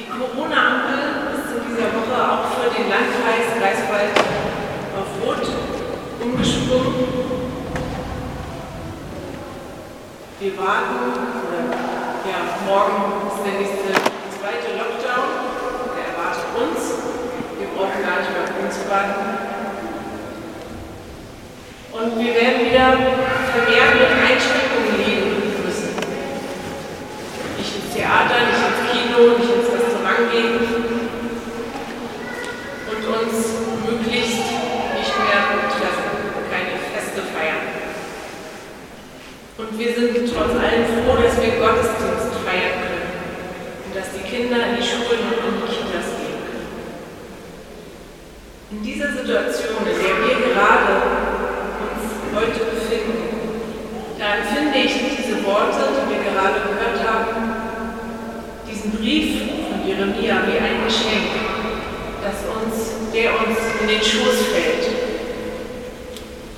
Die Corona-Ampel ist in dieser Woche auch für den Landkreis Greifswald auf Rot umgesprungen. Wir warten, ja, morgen ist der nächste zweite Lockdown, der erwartet uns. Wir brauchen gar nicht mehr auf uns warten. Und wir werden wieder vermehrt mit Einschränkungen leben müssen. Nicht ins Theater, nicht ins Kino, nicht ins Restaurant gehen und uns möglichst nicht mehr treffen, keine Feste feiern. Und wir sind trotz allem froh, dass wir Gottesdienst feiern können und dass die Kinder in die Schulen und in die Kitas gehen können. In dieser Situation, in der wir gerade uns heute befinden, da empfinde ich diese Worte, die wir gerade gehört haben, diesen Brief Jeremia wie ein Geschenk, das uns, der uns in den Schoß fällt.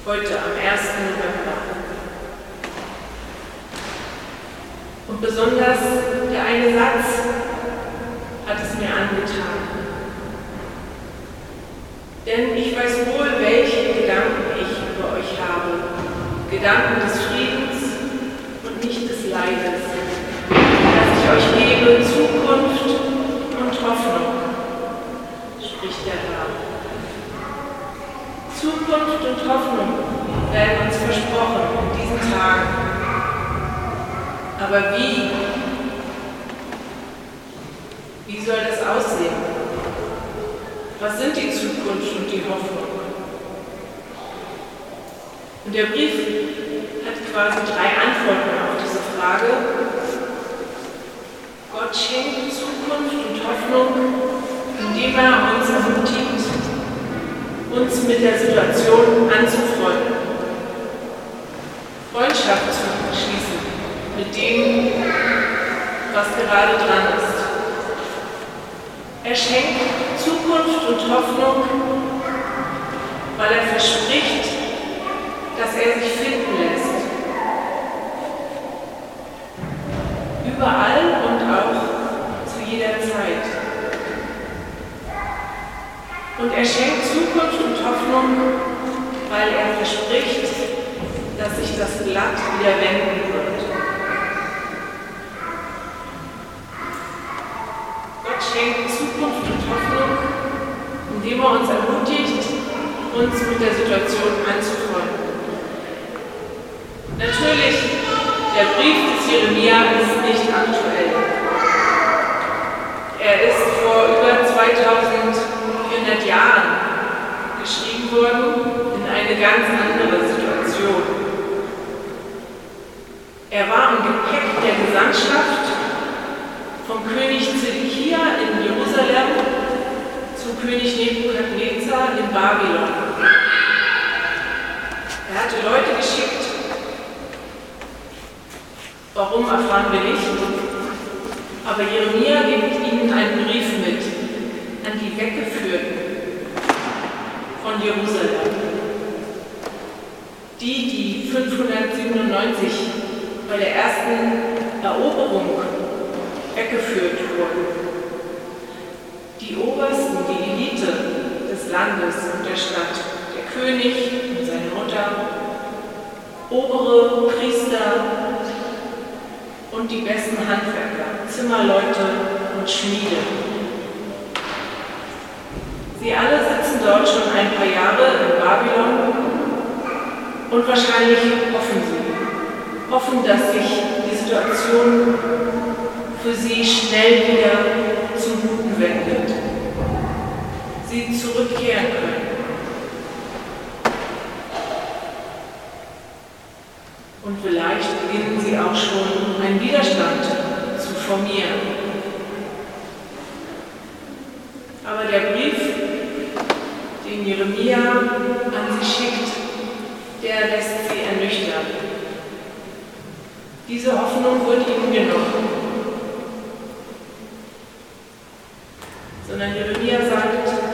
Heute am 1. November. Und besonders der eine Satz hat es mir angetan. Denn ich weiß wohl, welche Gedanken ich über euch habe. Gedanken des Friedens und nicht des Leides. Dass ich euch gebe Zukunft und Hoffnung, spricht der Herr. Zukunft und Hoffnung werden uns versprochen in diesen Tagen. Aber wie? Wie soll das aussehen? Was sind die Zukunft und die Hoffnung? Und der Brief hat quasi drei Antworten auf diese Frage. Gott schenkt Zukunft und Hoffnung, indem er uns ermutigt, uns mit der Situation anzufreunden, Freundschaft zu mit dem, was gerade dran ist. Er schenkt Zukunft und Hoffnung, weil er verspricht, dass er sich finden lässt. Überall und auch zu jeder Zeit. Und er schenkt Zukunft und Hoffnung, weil er verspricht, dass sich das Blatt wieder wenden wird. Indem er uns ermutigt, uns mit der Situation anzufreunden. Natürlich, der Brief des Jeremia ist nicht aktuell. Er ist vor über 2400 Jahren geschrieben worden in eine ganz andere Situation. Er war im Gepäck der Gesandtschaft vom König Zedekia in Jerusalem zu König Nebukadnezar in Babylon. Er hatte Leute geschickt, warum erfahren wir nicht, aber Jeremia gibt ihnen einen Brief mit an die Weggeführten von Jerusalem. Die, die 597 bei der ersten Eroberung weggeführt wurden. Die Obersten, Elite des Landes und der Stadt, der König und seine Mutter, obere Priester und die besten Handwerker, Zimmerleute und Schmiede. Sie alle sitzen dort schon ein paar Jahre in Babylon und wahrscheinlich hoffen sie, hoffen, dass sich die Situation für sie schnell wieder zum Guten wendet, sie zurückkehren können. Und vielleicht beginnen sie auch schon einen Widerstand zu formieren. Aber der Brief, den Jeremia an sie schickt, der lässt sie ernüchtern. Diese Hoffnung wird ihnen genommen. Sondern Jeremia sagt,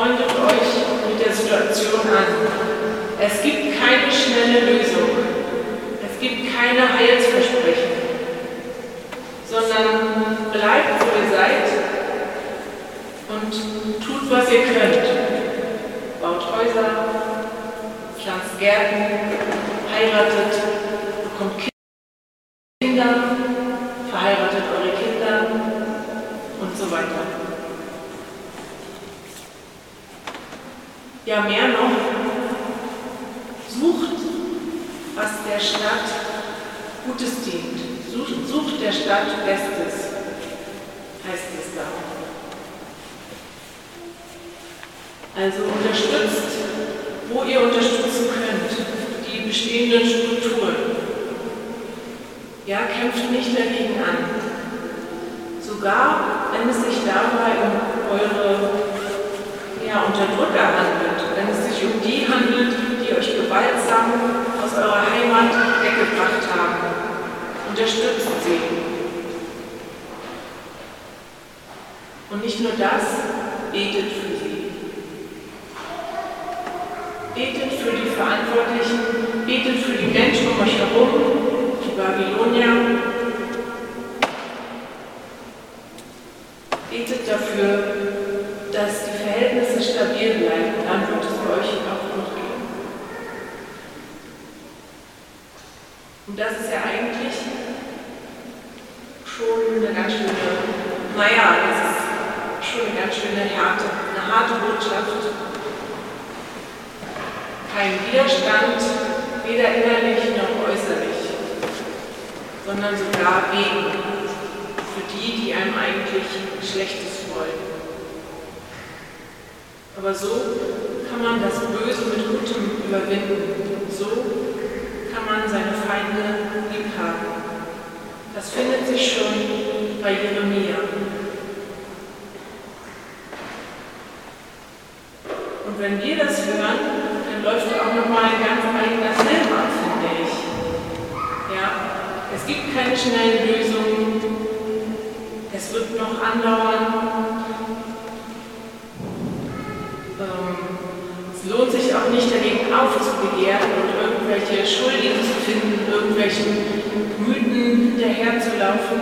freundet euch mit der Situation an. Es gibt keine schnelle Lösung. Es gibt keine Heilsversprechen, sondern bleibt, wo ihr seid und tut, was ihr könnt. Baut Häuser, pflanzt Gärten, heiratet, bekommt Kinder, verheiratet eure Kinder und so weiter. Ja, mehr noch, sucht, was der Stadt Gutes dient. Sucht, der Stadt Bestes, heißt es da. Also unterstützt, wo ihr unterstützen könnt, die bestehenden Strukturen. Ja, kämpft nicht dagegen an. Sogar wenn es sich dabei um eure ja, Unterdrücker handelt, wenn es sich um die handelt, die euch gewaltsam aus eurer Heimat weggebracht haben. Unterstützt sie. Und nicht nur das, betet für sie. Betet für die Verantwortlichen, betet für die Menschen um euch herum, die Babylonier. Betet dafür, dass die Verhältnisse stabil bleiben. Dann wird es bei euch auch gut gehen. Und das ist ja eigentlich schon eine ganz schöne, naja, es ist schon eine ganz schöne Härte, eine harte Botschaft. Kein Widerstand, weder innerlich noch äußerlich, sondern sogar Wegen für die, die einem eigentlich Schlechtes wollen. Aber so kann man das Böse mit Gutem überwinden. So kann man seine Feinde lieb haben. Das findet sich schon bei Jeremia. Und wenn wir das hören, dann läuft auch nochmal ein ganz eigener Film finde ich. Ja, es gibt keine schnellen Lösungen. Es wird noch andauern. Es lohnt sich auch nicht dagegen aufzubegehren und irgendwelche Schuldigen zu finden, irgendwelchen Mythen hinterherzulaufen,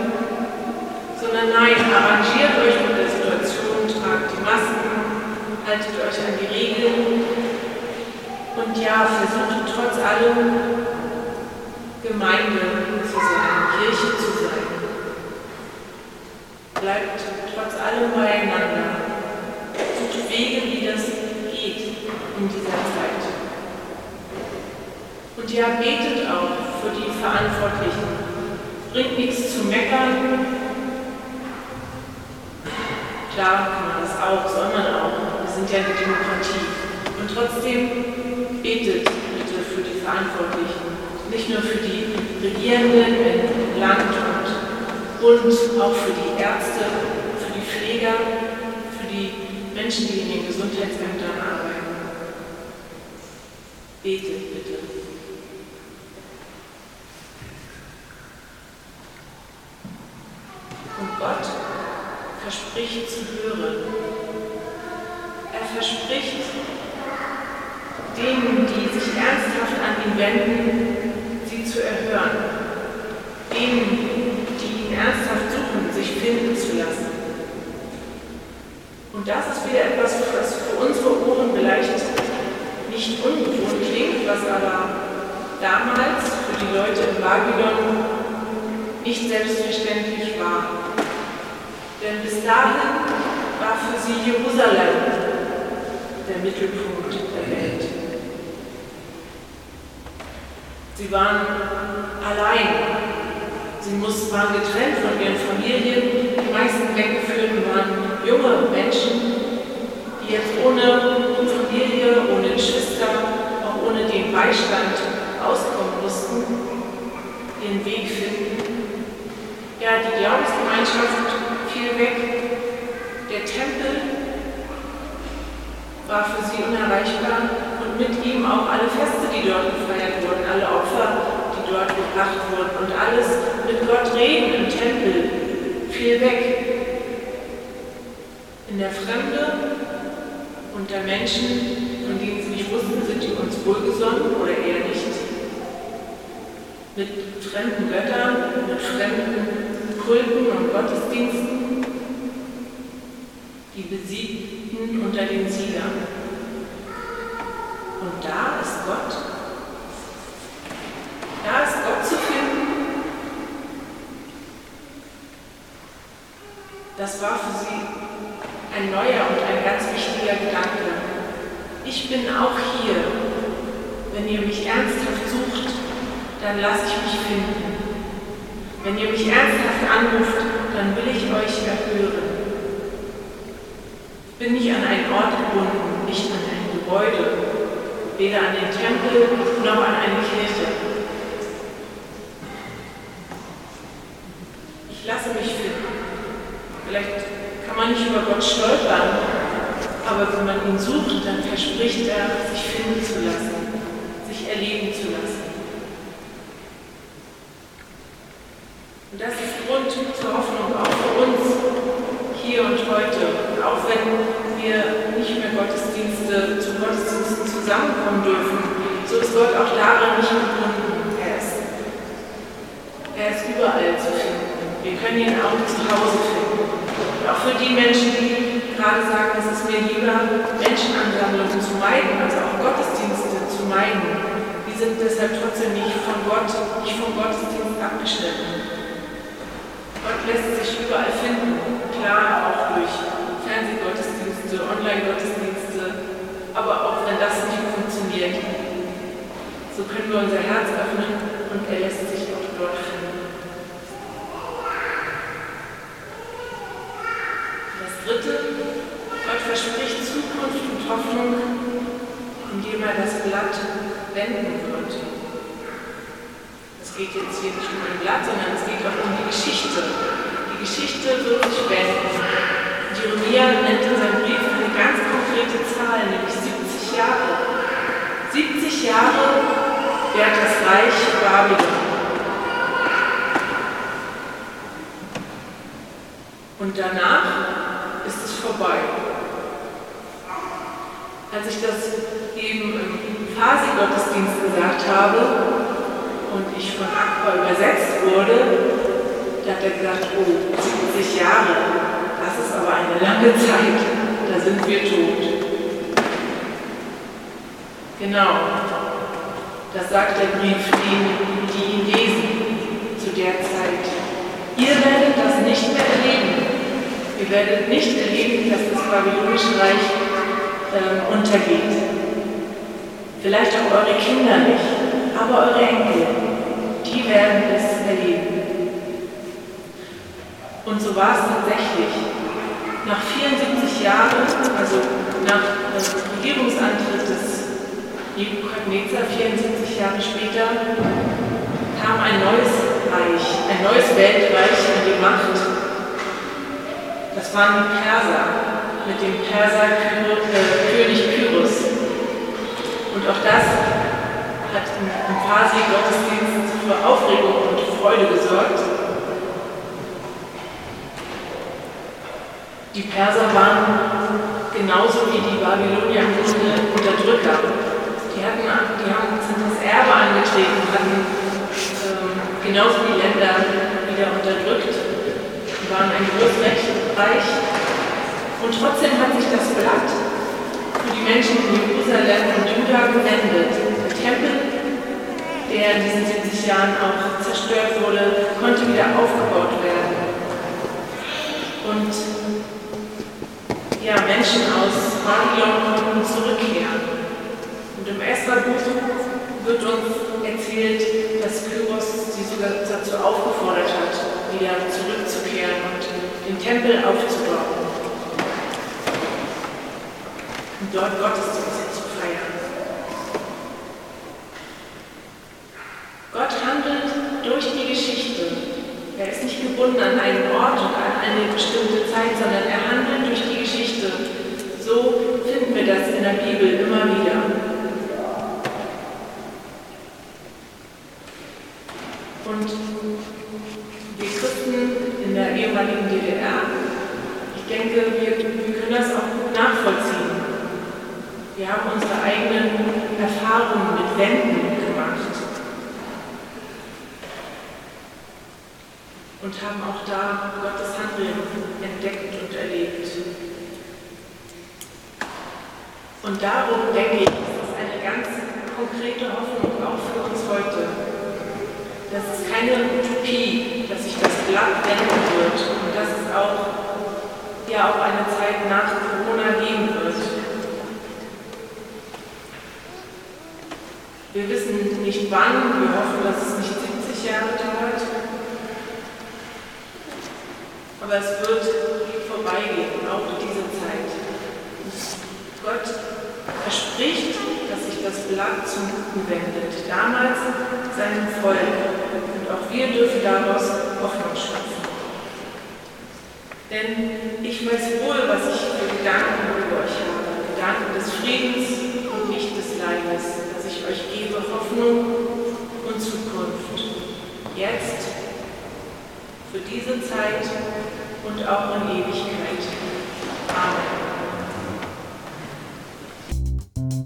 sondern nein, arrangiert euch mit der Situation, tragt die Masken, haltet euch an die Regeln und ja, versucht trotz allem Gemeinde zu sein, Kirche zu sein. Bleibt trotz allem beieinander. Sucht Wege, wie das in dieser Zeit. Und ja, betet auch für die Verantwortlichen. Bringt nichts zu meckern. Klar kann man das auch, soll man auch. Eine Demokratie. Und trotzdem betet bitte für die Verantwortlichen. Nicht nur für die Regierenden im Land und Bund, auch für die Ärzte, für die Pfleger, für die Menschen, die in den Gesundheitsämtern arbeiten. Betet bitte. Und Gott verspricht zu hören. Er verspricht denen, die sich ernsthaft an ihn wenden, sie zu erhören. Denen, die ihn ernsthaft suchen, sich finden zu lassen. Und das ist wieder etwas, was für unsere Ohren vielleicht nicht ungewohnt klingt, was aber damals für die Leute in Babylon nicht selbstverständlich war. Denn bis dahin war für sie Jerusalem der Mittelpunkt der Welt. Sie waren allein. Sie mussten, waren getrennt von ihren Familien. Die meisten Weggeführten waren junge Menschen, die jetzt ohne Familie, ohne Geschwister, auch ohne den Beistand auskommen mussten, ihren Weg finden. Ja, die Glaubensgemeinschaft fiel weg. Der Tempel war für sie unerreichbar und mit ihm auch alle Feste, die dort gefeiert wurden, alle Opfer, die dort gebracht wurden und alles mit Gott reden im Tempel fiel weg. In der Fremde unter Menschen, von denen sie nicht wussten, sind die uns wohlgesonnen oder eher nicht. Mit fremden Göttern, mit fremden Kulten und Gottesdiensten, die besiegt, mitten unter den Siegern. Und da ist Gott. Da ist Gott zu finden. Das war für sie ein neuer und ein ganz wichtiger Gedanke. Ich bin auch hier. Wenn ihr mich ernsthaft sucht, dann lasse ich mich finden. Wenn ihr mich ernsthaft anruft, dann will ich euch erhören. Bin nicht an einen Ort gebunden, nicht an ein Gebäude, weder an den Tempel noch an eine Kirche. Ich lasse mich finden. Vielleicht kann man nicht über Gott stolpern, aber wenn man ihn sucht, dann verspricht er, sich finden zu lassen, sich erleben zu lassen. Und das ist Grund zur Hoffnung auch für uns hier und heute. Auch wenn wir nicht mehr Gottesdienste zu Gottesdiensten zusammenkommen dürfen, so ist Gott auch darin nicht gebunden. Er ist, er ist überall zu finden. Wir können ihn auch zu Hause finden. Und auch für die Menschen, die gerade sagen, es ist mir lieber, Menschenansammlungen zu meiden, also auch Gottesdienste zu meiden. Die sind deshalb trotzdem nicht von Gott, nicht vom Gottesdienst abgeschnitten. Gott lässt sich überall finden, klar auch durch Fernsehgottesdienste, Online-Gottesdienste, aber auch wenn das nicht funktioniert, so können wir unser Herz öffnen und er lässt sich auch dort finden. Das dritte, Gott verspricht Zukunft und Hoffnung, indem er das Blatt wenden wird geht jetzt hier nicht um ein Blatt, sondern es geht auch um die Geschichte. Die Geschichte wird sich wenden. Jeremia nennt in seinem Brief eine ganz konkrete Zahl, nämlich 70 Jahre. 70 Jahre währt das Reich Babylon. Und danach ist es vorbei. Als ich das eben im Phasi-Gottesdienst gesagt habe, und ich von Aqua übersetzt wurde, da hat er gesagt, oh, 70 Jahre, aber eine lange Zeit, da sind wir tot. Genau, das sagt der Brief denen, die ihn lesen zu der Zeit. Ihr werdet das nicht mehr erleben. Ihr werdet nicht erleben, dass das babylonische Reich äh, untergeht. Vielleicht auch eure Kinder nicht aber eure Enkel, die werden es erleben. Und so war es tatsächlich. Nach 74 Jahren, also nach dem Regierungsantritt des Nebukadnezar, 74 Jahre später, kam ein neues Reich, ein neues Weltreich an die Macht. Das waren die Perser mit dem Perser äh, Pyrrhus. Und auch das hat im Phasi-Gottesdienst für Aufregung und Freude gesorgt. Die Perser waren genauso wie die Babylonier im Unterdrücker. Die, hatten, die haben das Erbe angetreten, hatten ähm, genauso die Länder wieder unterdrückt, die waren ein großes Reich. Und trotzdem hat sich das Blatt für die Menschen in Jerusalem und Juda gewendet. Tempel, der in diesen 70 Jahren auch zerstört wurde, konnte wieder aufgebaut werden. Und ja, Menschen aus Babylon konnten zurückkehren. Und im Esther-Buch wird uns erzählt, dass Kyros sie sogar dazu aufgefordert hat, wieder zurückzukehren und den Tempel aufzubauen. Und dort Gottesdienste zu feiern. Gott handelt durch die Geschichte. Er ist nicht gebunden an einen Ort und an eine bestimmte Zeit, sondern er handelt durch die Geschichte. So finden wir das in der Bibel immer wieder. Und wir Christen in der ehemaligen DDR, ich denke, wir, wir können das auch gut nachvollziehen. Wir unsere eigenen Erfahrungen mit Wänden und haben auch da Gottes Handeln entdeckt und erlebt. Und darum denke ich, ist es eine ganz konkrete Hoffnung auch für uns heute. Das ist keine Utopie, dass sich das Blatt wenden wird und dass es auch ja auch eine Zeit nach Corona geben wird. Wir wissen nicht wann, wir hoffen, dass es nicht 70 Jahre dauert, aber es wird vorbeigehen, auch diese Zeit. Gott verspricht, dass sich das Blatt zum Guten wendet, damals seinem Volk. Und auch wir dürfen daraus Hoffnung schöpfen. Denn ich weiß wohl, was ich für Gedanken über euch habe. Gedanken des Friedens nicht des Leibes, dass ich euch gebe Hoffnung und Zukunft. Jetzt, für diese Zeit und auch in Ewigkeit. Amen.